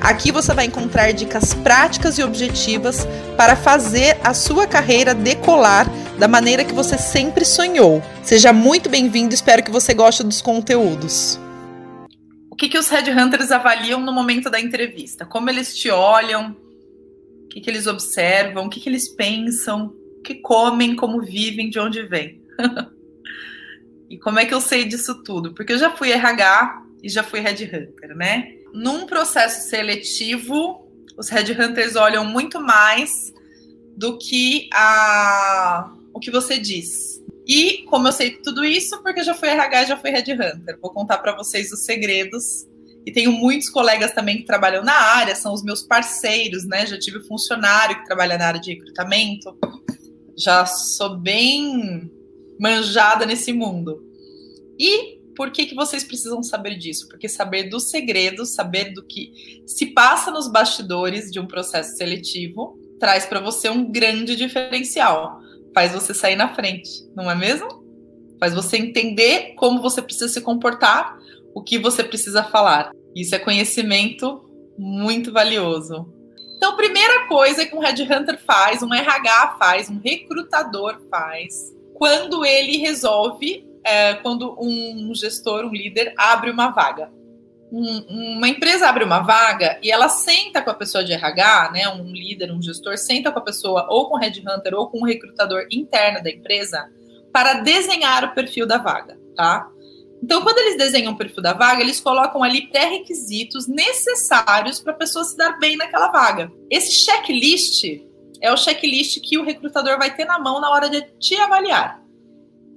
Aqui você vai encontrar dicas práticas e objetivas para fazer a sua carreira decolar da maneira que você sempre sonhou. Seja muito bem-vindo, espero que você goste dos conteúdos. O que, que os headhunters avaliam no momento da entrevista? Como eles te olham? O que, que eles observam? O que, que eles pensam? O que comem? Como vivem? De onde vêm? e como é que eu sei disso tudo? Porque eu já fui RH e já fui headhunter, né? Num processo seletivo, os headhunters olham muito mais do que a, o que você diz. E como eu sei tudo isso, porque já fui RH, já fui headhunter. Vou contar para vocês os segredos. E tenho muitos colegas também que trabalham na área, são os meus parceiros, né? Já tive funcionário que trabalha na área de recrutamento. Já sou bem manjada nesse mundo. E por que, que vocês precisam saber disso? Porque saber dos segredos, saber do que se passa nos bastidores de um processo seletivo, traz para você um grande diferencial. Faz você sair na frente, não é mesmo? Faz você entender como você precisa se comportar, o que você precisa falar. Isso é conhecimento muito valioso. Então, primeira coisa que um headhunter faz, um RH faz, um recrutador faz, quando ele resolve é, quando um gestor, um líder, abre uma vaga. Um, uma empresa abre uma vaga e ela senta com a pessoa de RH, né, um líder, um gestor, senta com a pessoa ou com o headhunter ou com o recrutador interno da empresa para desenhar o perfil da vaga, tá? Então, quando eles desenham o perfil da vaga, eles colocam ali pré-requisitos necessários para a pessoa se dar bem naquela vaga. Esse checklist é o checklist que o recrutador vai ter na mão na hora de te avaliar.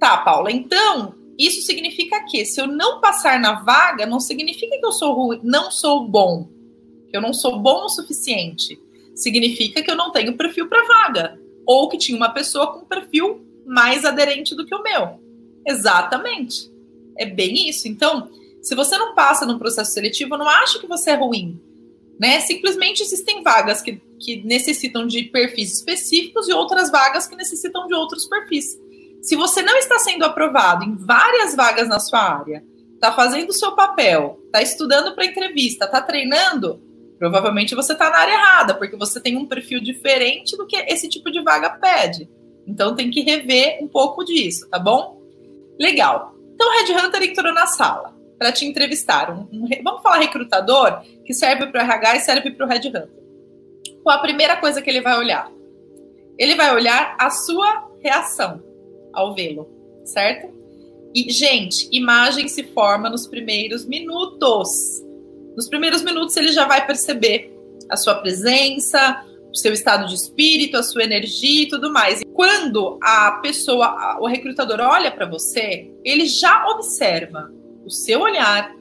Tá, Paula, então isso significa que se eu não passar na vaga, não significa que eu sou ruim, não sou bom, eu não sou bom o suficiente. Significa que eu não tenho perfil para vaga, ou que tinha uma pessoa com perfil mais aderente do que o meu. Exatamente. É bem isso. Então, se você não passa num processo seletivo, não acho que você é ruim. Né? Simplesmente existem vagas que, que necessitam de perfis específicos e outras vagas que necessitam de outros perfis. Se você não está sendo aprovado em várias vagas na sua área, está fazendo o seu papel, está estudando para entrevista, está treinando, provavelmente você está na área errada, porque você tem um perfil diferente do que esse tipo de vaga pede. Então tem que rever um pouco disso, tá bom? Legal. Então o Red Hunter entrou na sala para te entrevistar. Um, um, vamos falar recrutador, que serve para o RH e serve para o Red Hunter. Qual a primeira coisa que ele vai olhar? Ele vai olhar a sua reação ao vê-lo, certo? E, gente, imagem se forma nos primeiros minutos. Nos primeiros minutos ele já vai perceber a sua presença, o seu estado de espírito, a sua energia e tudo mais. E quando a pessoa, o recrutador olha para você, ele já observa o seu olhar,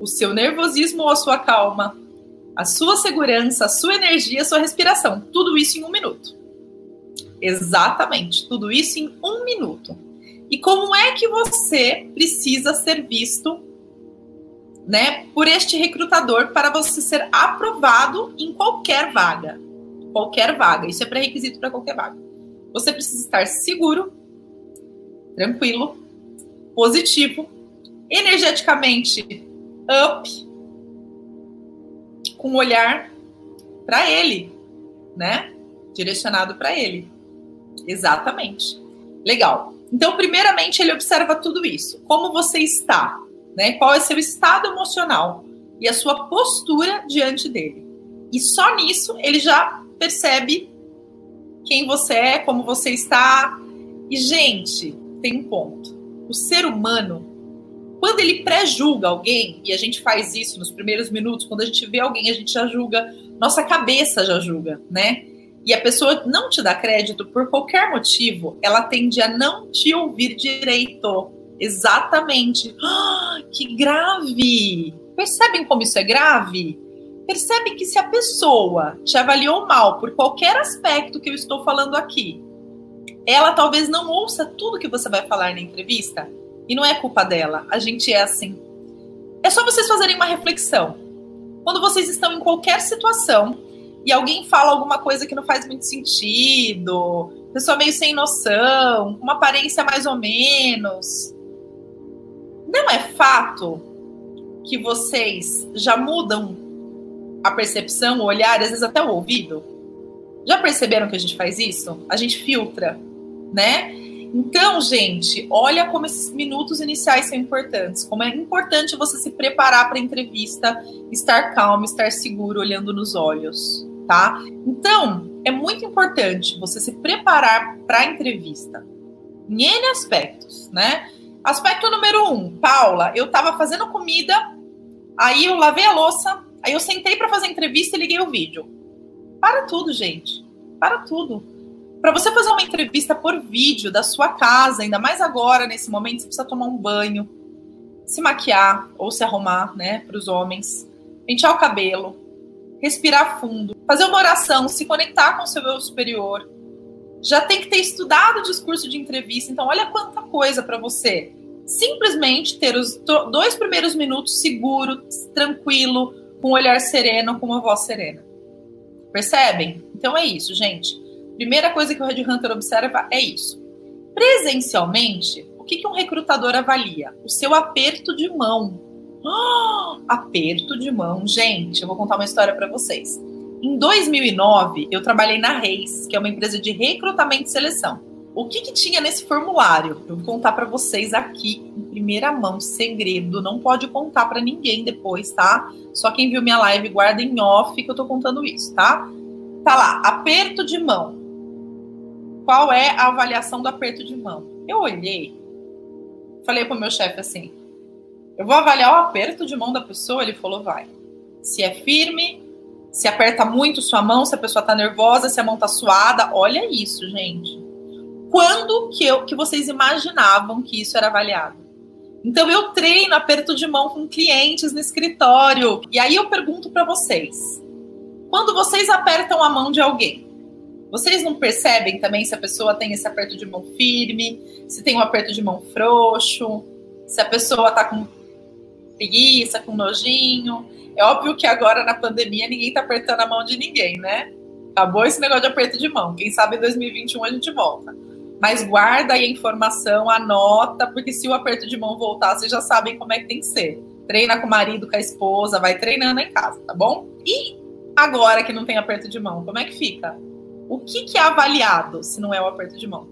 o seu nervosismo ou a sua calma, a sua segurança, a sua energia, a sua respiração. Tudo isso em um minuto. Exatamente, tudo isso em um minuto. E como é que você precisa ser visto, né, por este recrutador para você ser aprovado em qualquer vaga? Qualquer vaga, isso é pré-requisito para qualquer vaga. Você precisa estar seguro, tranquilo, positivo, energeticamente up, com um olhar para ele, né? Direcionado para ele. Exatamente. Legal. Então, primeiramente, ele observa tudo isso. Como você está, né? Qual é seu estado emocional e a sua postura diante dele. E só nisso ele já percebe quem você é, como você está. E, gente, tem um ponto. O ser humano, quando ele pré-julga alguém, e a gente faz isso nos primeiros minutos, quando a gente vê alguém, a gente já julga, nossa cabeça já julga, né? E a pessoa não te dá crédito por qualquer motivo, ela tende a não te ouvir direito. Exatamente. Ah, que grave! Percebem como isso é grave? Percebe que se a pessoa te avaliou mal por qualquer aspecto que eu estou falando aqui, ela talvez não ouça tudo que você vai falar na entrevista. E não é culpa dela, a gente é assim. É só vocês fazerem uma reflexão. Quando vocês estão em qualquer situação e alguém fala alguma coisa que não faz muito sentido, pessoa meio sem noção, uma aparência mais ou menos, não é fato que vocês já mudam a percepção, o olhar, às vezes até o ouvido? Já perceberam que a gente faz isso? A gente filtra, né? Então, gente, olha como esses minutos iniciais são importantes. Como é importante você se preparar para a entrevista, estar calmo, estar seguro, olhando nos olhos, tá? Então, é muito importante você se preparar para a entrevista. Em N aspectos, né? Aspecto número um, Paula, eu estava fazendo comida, aí eu lavei a louça, aí eu sentei para fazer a entrevista e liguei o vídeo. Para tudo, gente. Para tudo para você fazer uma entrevista por vídeo da sua casa, ainda mais agora, nesse momento, você precisa tomar um banho, se maquiar ou se arrumar, né, para os homens, pentear o cabelo, respirar fundo, fazer uma oração, se conectar com o seu eu superior. Já tem que ter estudado o discurso de entrevista, então olha quanta coisa para você. Simplesmente ter os dois primeiros minutos seguro, tranquilo, com um olhar sereno, com uma voz serena. Percebem? Então é isso, gente. Primeira coisa que o Red Hunter observa é isso. Presencialmente, o que, que um recrutador avalia? O seu aperto de mão. Oh, aperto de mão, gente. Eu vou contar uma história para vocês. Em 2009, eu trabalhei na Reis, que é uma empresa de recrutamento e seleção. O que, que tinha nesse formulário? Eu vou contar para vocês aqui em primeira mão, segredo. Não pode contar para ninguém depois, tá? Só quem viu minha live guarda em off que eu tô contando isso, tá? Tá lá, aperto de mão qual é a avaliação do aperto de mão? Eu olhei, falei para o meu chefe assim: eu vou avaliar o aperto de mão da pessoa. Ele falou: vai. Se é firme, se aperta muito sua mão, se a pessoa está nervosa, se a mão está suada. Olha isso, gente. Quando que, eu, que vocês imaginavam que isso era avaliado? Então eu treino aperto de mão com clientes no escritório. E aí eu pergunto para vocês: quando vocês apertam a mão de alguém, vocês não percebem também se a pessoa tem esse aperto de mão firme, se tem um aperto de mão frouxo, se a pessoa tá com preguiça, com nojinho. É óbvio que agora na pandemia ninguém tá apertando a mão de ninguém, né? Acabou esse negócio de aperto de mão. Quem sabe em 2021 a gente volta. Mas guarda aí a informação, anota, porque se o aperto de mão voltar, vocês já sabem como é que tem que ser. Treina com o marido, com a esposa, vai treinando em casa, tá bom? E agora que não tem aperto de mão, como é que fica? O que, que é avaliado se não é o aperto de mão?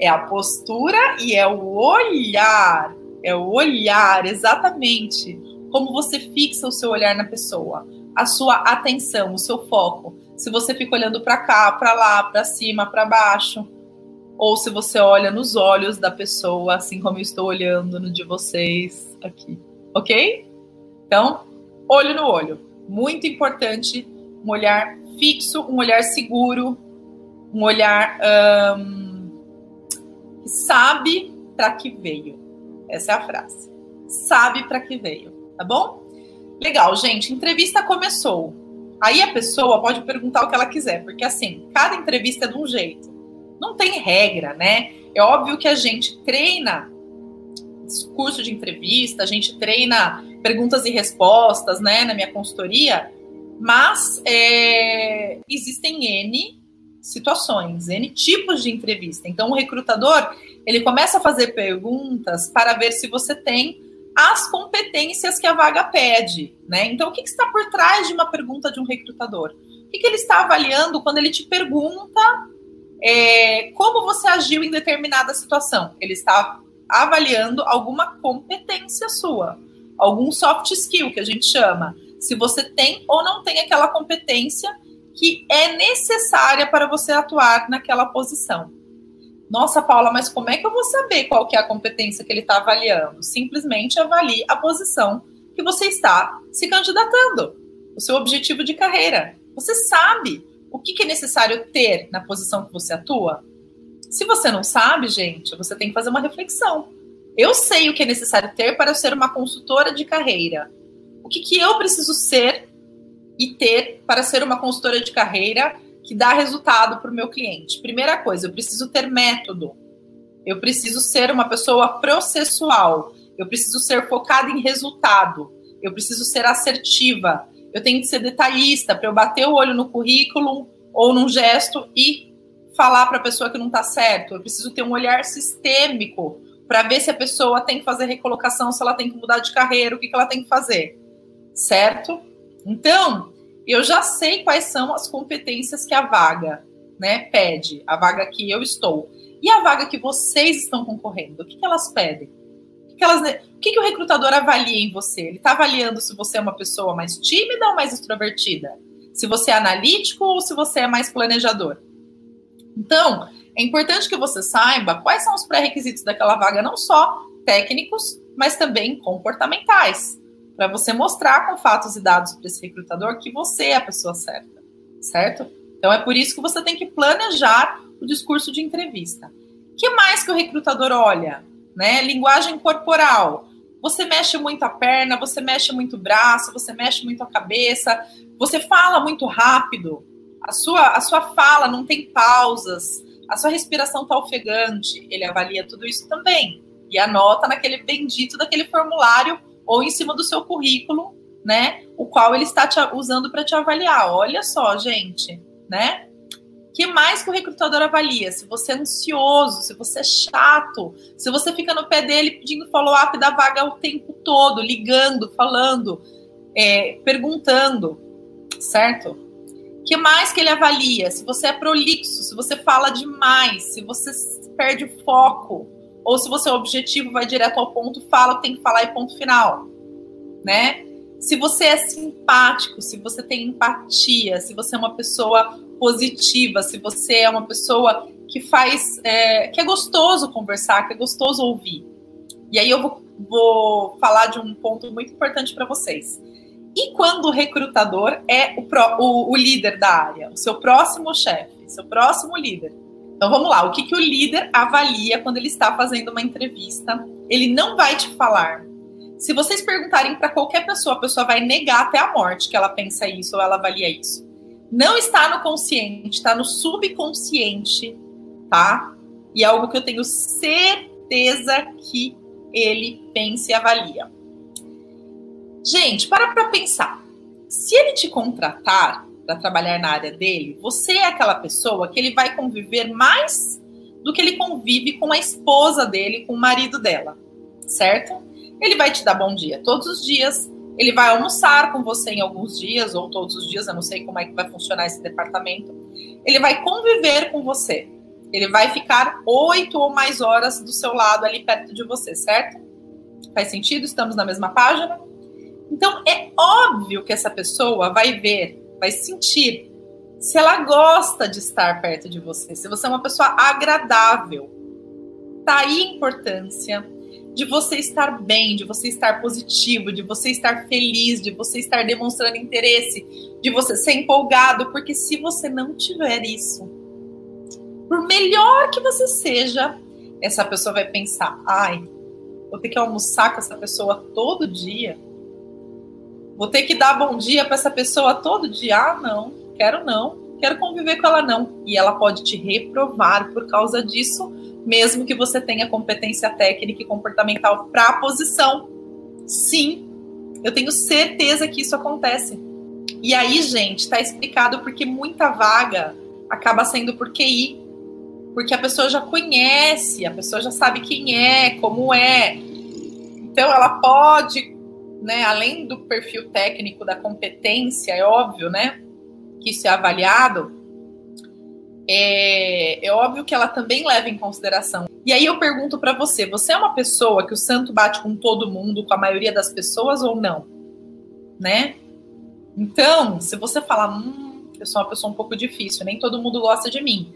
É a postura e é o olhar. É o olhar, exatamente. Como você fixa o seu olhar na pessoa, a sua atenção, o seu foco. Se você fica olhando para cá, para lá, para cima, para baixo, ou se você olha nos olhos da pessoa, assim como eu estou olhando no de vocês aqui, ok? Então, olho no olho. Muito importante, um olhar fixo, um olhar seguro, um olhar um, que sabe para que veio. Essa é a frase. Sabe para que veio, tá bom? Legal, gente. Entrevista começou. Aí a pessoa pode perguntar o que ela quiser, porque assim, cada entrevista é de um jeito. Não tem regra, né? É óbvio que a gente treina curso de entrevista, a gente treina perguntas e respostas, né, na minha consultoria, mas é, existem N situações, N tipos de entrevista. Então, o recrutador, ele começa a fazer perguntas para ver se você tem as competências que a vaga pede, né? Então, o que, que está por trás de uma pergunta de um recrutador? O que, que ele está avaliando quando ele te pergunta é, como você agiu em determinada situação? Ele está avaliando alguma competência sua, algum soft skill que a gente chama. Se você tem ou não tem aquela competência que é necessária para você atuar naquela posição. Nossa, Paula, mas como é que eu vou saber qual que é a competência que ele está avaliando? Simplesmente avalie a posição que você está se candidatando, o seu objetivo de carreira. Você sabe o que, que é necessário ter na posição que você atua? Se você não sabe, gente, você tem que fazer uma reflexão. Eu sei o que é necessário ter para ser uma consultora de carreira. O que, que eu preciso ser e ter para ser uma consultora de carreira que dá resultado para o meu cliente? Primeira coisa, eu preciso ter método. Eu preciso ser uma pessoa processual. Eu preciso ser focada em resultado. Eu preciso ser assertiva. Eu tenho que ser detalhista para eu bater o olho no currículo ou num gesto e falar para a pessoa que não está certo. Eu preciso ter um olhar sistêmico para ver se a pessoa tem que fazer recolocação, se ela tem que mudar de carreira, o que, que ela tem que fazer. Certo? Então, eu já sei quais são as competências que a vaga né, pede, a vaga que eu estou. E a vaga que vocês estão concorrendo, o que, que elas pedem? O, que, que, elas, o que, que o recrutador avalia em você? Ele está avaliando se você é uma pessoa mais tímida ou mais extrovertida? Se você é analítico ou se você é mais planejador? Então, é importante que você saiba quais são os pré-requisitos daquela vaga, não só técnicos, mas também comportamentais, para você mostrar com fatos e dados para esse recrutador que você é a pessoa certa, certo? Então é por isso que você tem que planejar o discurso de entrevista. que mais que o recrutador olha? Né? Linguagem corporal. Você mexe muito a perna, você mexe muito o braço, você mexe muito a cabeça, você fala muito rápido, a sua, a sua fala não tem pausas, a sua respiração está ofegante. Ele avalia tudo isso também e anota naquele bendito daquele formulário ou em cima do seu currículo, né? O qual ele está te, usando para te avaliar. Olha só, gente, né? que mais que o recrutador avalia? Se você é ansioso, se você é chato, se você fica no pé dele pedindo follow-up da vaga o tempo todo, ligando, falando, é, perguntando, certo? que mais que ele avalia? Se você é prolixo, se você fala demais, se você perde o foco, ou se você é objetivo, vai direto ao ponto, fala o que tem que falar e ponto final, né? Se você é simpático, se você tem empatia, se você é uma pessoa positiva, se você é uma pessoa que faz, é, que é gostoso conversar, que é gostoso ouvir. E aí eu vou, vou falar de um ponto muito importante para vocês. E quando o recrutador é o, pro, o, o, líder da área, o seu próximo chefe, seu próximo líder. Então vamos lá, o que, que o líder avalia quando ele está fazendo uma entrevista? Ele não vai te falar. Se vocês perguntarem para qualquer pessoa, a pessoa vai negar até a morte que ela pensa isso ou ela avalia isso não está no consciente, está no subconsciente, tá? E é algo que eu tenho certeza que ele pensa e avalia. Gente, para para pensar. Se ele te contratar para trabalhar na área dele, você é aquela pessoa que ele vai conviver mais do que ele convive com a esposa dele, com o marido dela, certo? Ele vai te dar bom dia todos os dias, ele vai almoçar com você em alguns dias, ou todos os dias, eu não sei como é que vai funcionar esse departamento. Ele vai conviver com você. Ele vai ficar oito ou mais horas do seu lado, ali perto de você, certo? Faz sentido? Estamos na mesma página? Então, é óbvio que essa pessoa vai ver, vai sentir se ela gosta de estar perto de você, se você é uma pessoa agradável. Tá aí a importância de você estar bem, de você estar positivo, de você estar feliz, de você estar demonstrando interesse, de você ser empolgado, porque se você não tiver isso, por melhor que você seja, essa pessoa vai pensar: ai, vou ter que almoçar com essa pessoa todo dia. Vou ter que dar bom dia para essa pessoa todo dia? Ah, não, quero não. Quero conviver com ela não. E ela pode te reprovar por causa disso mesmo que você tenha competência técnica e comportamental para a posição. Sim, eu tenho certeza que isso acontece. E aí, gente, está explicado porque muita vaga acaba sendo por QI, porque a pessoa já conhece, a pessoa já sabe quem é, como é. Então, ela pode, né, além do perfil técnico da competência, é óbvio, né, que isso é avaliado, é, é óbvio que ela também leva em consideração. E aí eu pergunto para você: você é uma pessoa que o santo bate com todo mundo, com a maioria das pessoas ou não? Né? Então, se você falar, hum, eu sou uma pessoa um pouco difícil, nem todo mundo gosta de mim.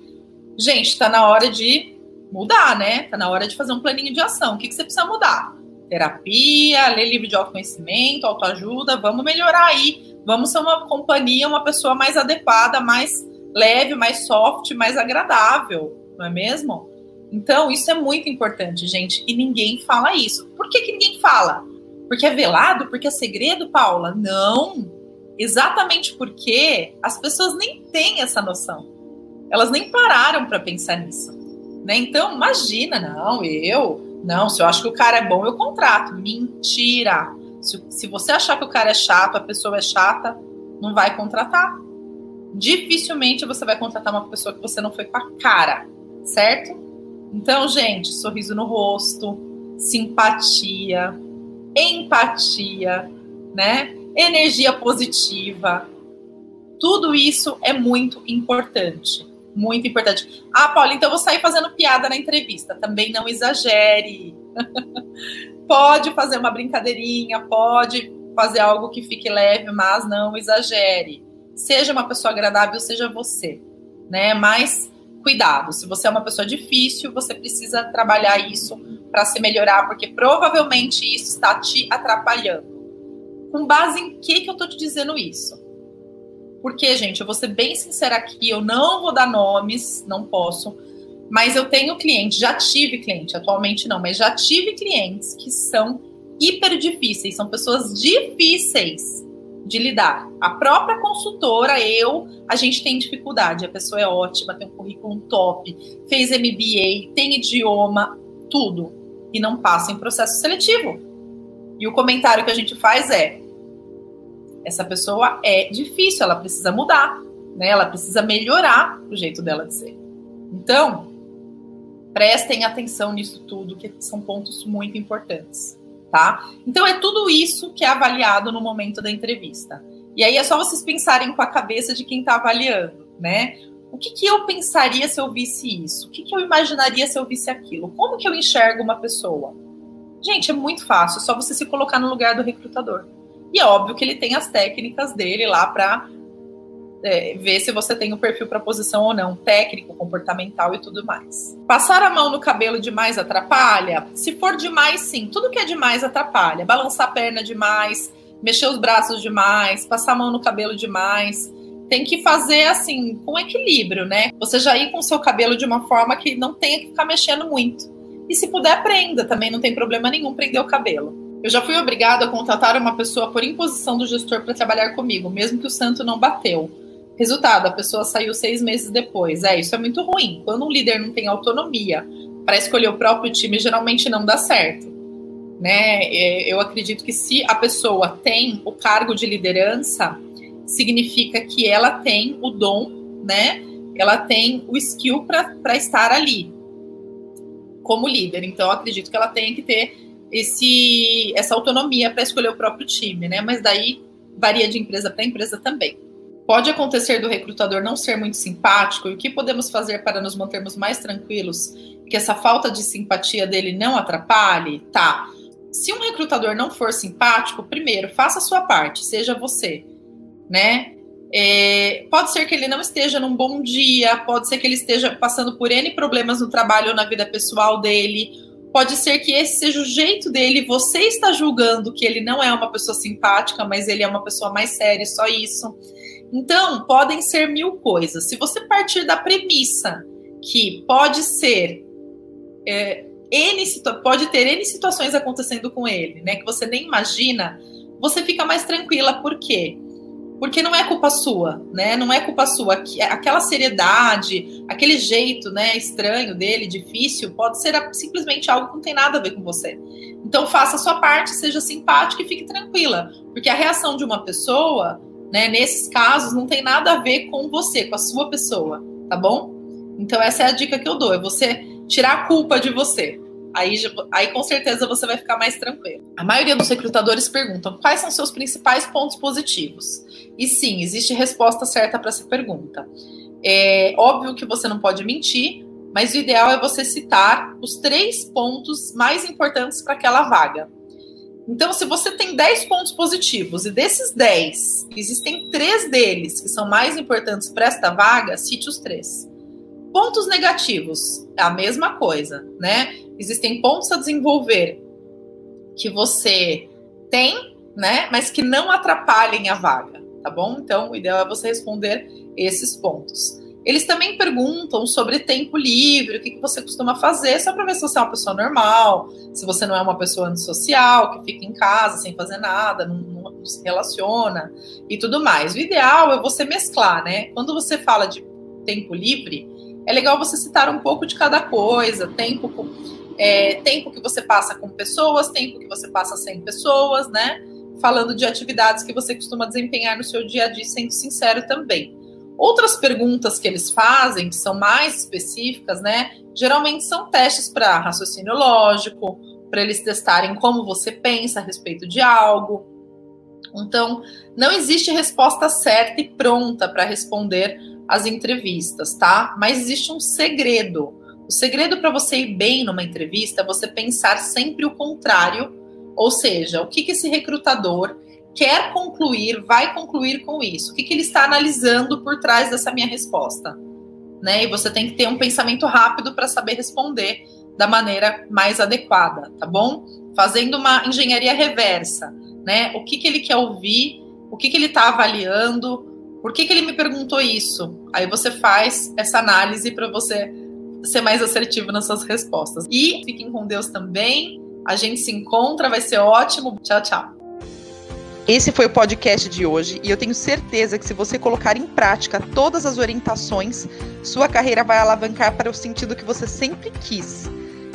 Gente, tá na hora de mudar, né? Tá na hora de fazer um planinho de ação. O que, que você precisa mudar? Terapia, ler livro de autoconhecimento, autoajuda, vamos melhorar aí. Vamos ser uma companhia, uma pessoa mais adequada, mais leve, mais soft, mais agradável, não é mesmo? Então, isso é muito importante, gente, e ninguém fala isso. Por que, que ninguém fala? Porque é velado? Porque é segredo, Paula? Não. Exatamente porque as pessoas nem têm essa noção. Elas nem pararam para pensar nisso. Né? Então, imagina, não, eu, não, se eu acho que o cara é bom, eu contrato. Mentira! Se, se você achar que o cara é chato, a pessoa é chata, não vai contratar. Dificilmente você vai contratar uma pessoa que você não foi com a cara, certo? Então, gente, sorriso no rosto, simpatia, empatia, né? Energia positiva. Tudo isso é muito importante. Muito importante. Ah, Paula, então eu vou sair fazendo piada na entrevista. Também não exagere. pode fazer uma brincadeirinha, pode fazer algo que fique leve, mas não exagere. Seja uma pessoa agradável, seja você, né? Mas cuidado, se você é uma pessoa difícil, você precisa trabalhar isso para se melhorar, porque provavelmente isso está te atrapalhando. Com base em que que eu tô te dizendo isso? Porque, gente, eu vou ser bem sincera aqui, eu não vou dar nomes, não posso, mas eu tenho clientes, já tive cliente, atualmente não, mas já tive clientes que são hiper difíceis, são pessoas difíceis de lidar. A própria consultora, eu, a gente tem dificuldade. A pessoa é ótima, tem um currículo top, fez MBA, tem idioma, tudo. E não passa em processo seletivo. E o comentário que a gente faz é: essa pessoa é difícil, ela precisa mudar, né? Ela precisa melhorar o jeito dela de ser. Então, prestem atenção nisso tudo, que são pontos muito importantes, tá? Então é tudo isso que é avaliado no momento da entrevista. E aí é só vocês pensarem com a cabeça de quem está avaliando, né? O que, que, eu pensaria se eu visse isso? O que, que eu imaginaria se eu visse aquilo? Como que eu enxergo uma pessoa? Gente, é muito fácil, é só você se colocar no lugar do recrutador. E é óbvio que ele tem as técnicas dele lá para é, ver se você tem o perfil para posição ou não, técnico, comportamental e tudo mais. Passar a mão no cabelo demais atrapalha? Se for demais, sim. Tudo que é demais atrapalha. Balançar a perna demais, mexer os braços demais, passar a mão no cabelo demais. Tem que fazer assim, com equilíbrio, né? Você já ir com o seu cabelo de uma forma que não tenha que ficar mexendo muito. E se puder, prenda, também não tem problema nenhum prender o cabelo. Eu já fui obrigado a contratar uma pessoa por imposição do gestor para trabalhar comigo, mesmo que o santo não bateu. Resultado, a pessoa saiu seis meses depois. É, isso é muito ruim. Quando um líder não tem autonomia para escolher o próprio time, geralmente não dá certo. Né? É, eu acredito que se a pessoa tem o cargo de liderança, significa que ela tem o dom, né? Ela tem o skill para estar ali como líder. Então, acredito que ela tem que ter esse, essa autonomia para escolher o próprio time, né? Mas daí varia de empresa para empresa também. Pode acontecer do recrutador não ser muito simpático e o que podemos fazer para nos mantermos mais tranquilos que essa falta de simpatia dele não atrapalhe? Tá. Se um recrutador não for simpático, primeiro, faça a sua parte, seja você, né? É, pode ser que ele não esteja num bom dia, pode ser que ele esteja passando por N problemas no trabalho ou na vida pessoal dele, Pode ser que esse seja o jeito dele, você está julgando que ele não é uma pessoa simpática, mas ele é uma pessoa mais séria, só isso. Então, podem ser mil coisas. Se você partir da premissa que pode ser é, N, pode ter N situações acontecendo com ele, né? Que você nem imagina, você fica mais tranquila. Por quê? porque não é culpa sua, né? Não é culpa sua. Aquela seriedade, aquele jeito, né, estranho dele, difícil, pode ser simplesmente algo que não tem nada a ver com você. Então faça a sua parte, seja simpática e fique tranquila, porque a reação de uma pessoa, né, nesses casos não tem nada a ver com você, com a sua pessoa, tá bom? Então essa é a dica que eu dou, é você tirar a culpa de você. Aí, aí com certeza você vai ficar mais tranquilo. A maioria dos recrutadores perguntam quais são seus principais pontos positivos. E sim, existe resposta certa para essa pergunta. É óbvio que você não pode mentir, mas o ideal é você citar os três pontos mais importantes para aquela vaga. Então, se você tem 10 pontos positivos e desses 10 existem três deles que são mais importantes para esta vaga, cite os três. Pontos negativos, a mesma coisa, né? Existem pontos a desenvolver que você tem, né? Mas que não atrapalhem a vaga tá bom? Então, o ideal é você responder esses pontos. Eles também perguntam sobre tempo livre, o que, que você costuma fazer, só para ver se você é uma pessoa normal, se você não é uma pessoa antissocial, que fica em casa sem fazer nada, não, não, mundo se relaciona e tudo mais. O ideal é você mesclar, né? Quando você fala de tempo livre, é legal você citar um pouco de cada coisa, tempo, é, tempo que você passa com pessoas, tempo que você passa sem pessoas, né? Falando de atividades que você costuma desempenhar no seu dia a dia, sendo sincero também. Outras perguntas que eles fazem, que são mais específicas, né? Geralmente são testes para raciocínio lógico, para eles testarem como você pensa a respeito de algo. Então, não existe resposta certa e pronta para responder as entrevistas, tá? Mas existe um segredo. O segredo para você ir bem numa entrevista é você pensar sempre o contrário, ou seja, o que, que esse recrutador quer concluir, vai concluir com isso? O que, que ele está analisando por trás dessa minha resposta? Né? E você tem que ter um pensamento rápido para saber responder da maneira mais adequada, tá bom? Fazendo uma engenharia reversa, né? O que, que ele quer ouvir, o que, que ele está avaliando, por que, que ele me perguntou isso? Aí você faz essa análise para você ser mais assertivo nas suas respostas. E fiquem com Deus também. A gente se encontra, vai ser ótimo. Tchau, tchau. Esse foi o podcast de hoje e eu tenho certeza que se você colocar em prática todas as orientações, sua carreira vai alavancar para o sentido que você sempre quis.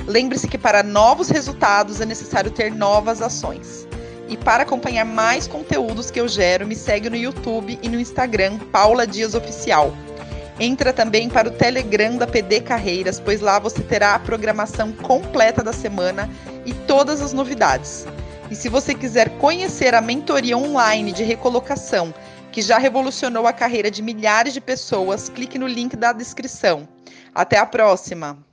Lembre-se que para novos resultados é necessário ter novas ações. E para acompanhar mais conteúdos que eu gero, me segue no YouTube e no Instagram, Paula Dias Oficial. Entra também para o Telegram da PD Carreiras, pois lá você terá a programação completa da semana e todas as novidades. E se você quiser conhecer a mentoria online de recolocação, que já revolucionou a carreira de milhares de pessoas, clique no link da descrição. Até a próxima!